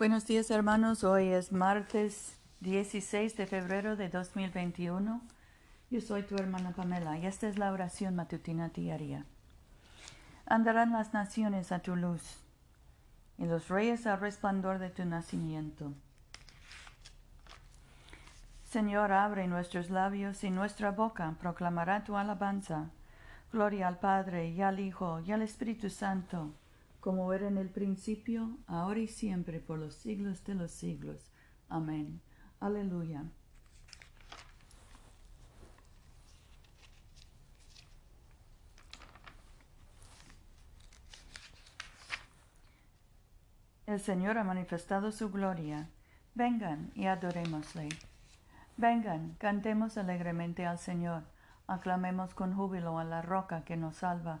Buenos días hermanos, hoy es martes 16 de febrero de 2021. Yo soy tu hermana Pamela y esta es la oración matutina diaria. Andarán las naciones a tu luz y los reyes al resplandor de tu nacimiento. Señor, abre nuestros labios y nuestra boca proclamará tu alabanza. Gloria al Padre y al Hijo y al Espíritu Santo como era en el principio, ahora y siempre, por los siglos de los siglos. Amén. Aleluya. El Señor ha manifestado su gloria. Vengan y adorémosle. Vengan, cantemos alegremente al Señor, aclamemos con júbilo a la roca que nos salva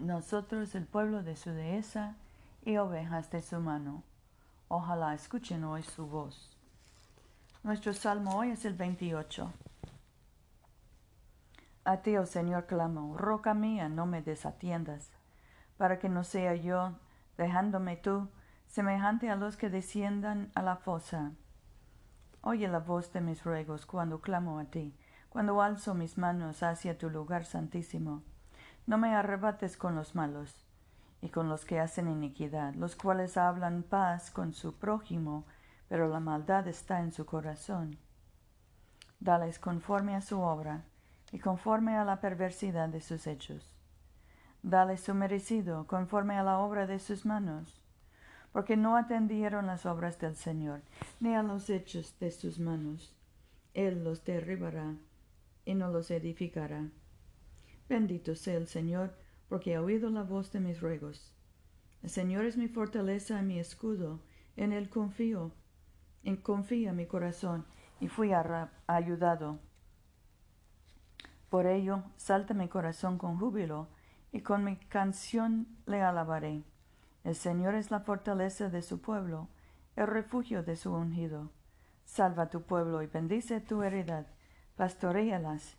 nosotros el pueblo de su dehesa y ovejas de su mano. Ojalá escuchen hoy su voz. Nuestro salmo hoy es el 28. A ti, oh Señor, clamo, roca mía, no me desatiendas, para que no sea yo, dejándome tú, semejante a los que desciendan a la fosa. Oye la voz de mis ruegos cuando clamo a ti, cuando alzo mis manos hacia tu lugar santísimo. No me arrebates con los malos y con los que hacen iniquidad, los cuales hablan paz con su prójimo, pero la maldad está en su corazón. Dales conforme a su obra y conforme a la perversidad de sus hechos. Dales su merecido conforme a la obra de sus manos, porque no atendieron las obras del Señor, ni a los hechos de sus manos. Él los derribará y no los edificará. Bendito sea el Señor, porque ha oído la voz de mis ruegos. El Señor es mi fortaleza y mi escudo, en él confío. En confía mi corazón, y fui ayudado. Por ello, salta mi corazón con júbilo, y con mi canción le alabaré. El Señor es la fortaleza de su pueblo, el refugio de su ungido. Salva tu pueblo y bendice tu heredad, pastorealas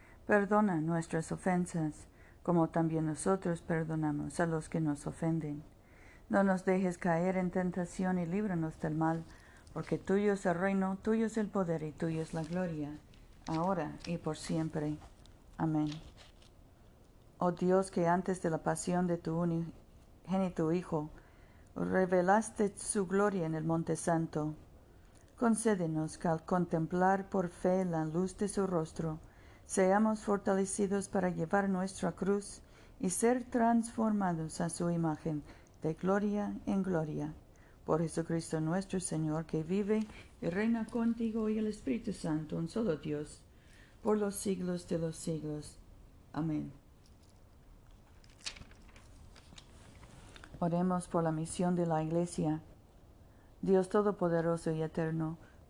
Perdona nuestras ofensas, como también nosotros perdonamos a los que nos ofenden. No nos dejes caer en tentación y líbranos del mal, porque tuyo es el reino, tuyo es el poder y tuyo es la gloria, ahora y por siempre. Amén. Oh Dios, que antes de la pasión de tu unigénito Hijo, revelaste su gloria en el Monte Santo, concédenos que al contemplar por fe la luz de su rostro, seamos fortalecidos para llevar nuestra cruz y ser transformados a su imagen de gloria en gloria. Por Jesucristo nuestro Señor, que vive y reina contigo y el Espíritu Santo, un solo Dios, por los siglos de los siglos. Amén. Oremos por la misión de la Iglesia. Dios Todopoderoso y Eterno,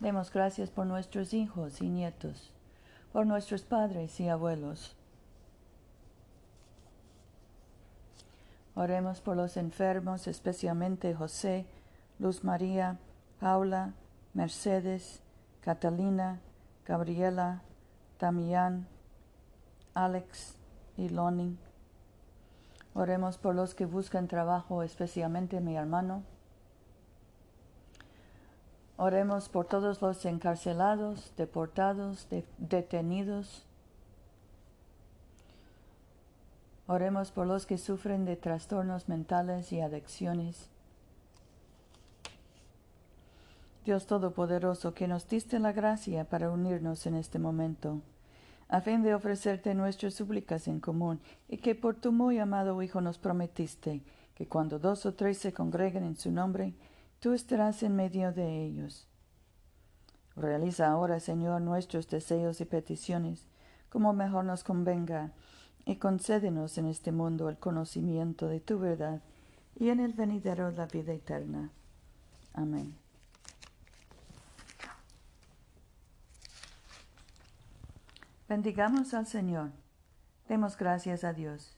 Demos gracias por nuestros hijos y nietos, por nuestros padres y abuelos. Oremos por los enfermos, especialmente José, Luz María, Paula, Mercedes, Catalina, Gabriela, Damián, Alex y Lonnie. Oremos por los que buscan trabajo, especialmente mi hermano. Oremos por todos los encarcelados, deportados, detenidos. Oremos por los que sufren de trastornos mentales y adicciones. Dios Todopoderoso, que nos diste la gracia para unirnos en este momento, a fin de ofrecerte nuestras súplicas en común, y que por tu muy amado Hijo nos prometiste que cuando dos o tres se congreguen en su nombre, tú estarás en medio de ellos. Realiza ahora, Señor, nuestros deseos y peticiones, como mejor nos convenga, y concédenos en este mundo el conocimiento de tu verdad y en el venidero la vida eterna. Amén. Bendigamos al Señor. Demos gracias a Dios.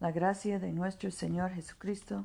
La gracia de nuestro Señor Jesucristo,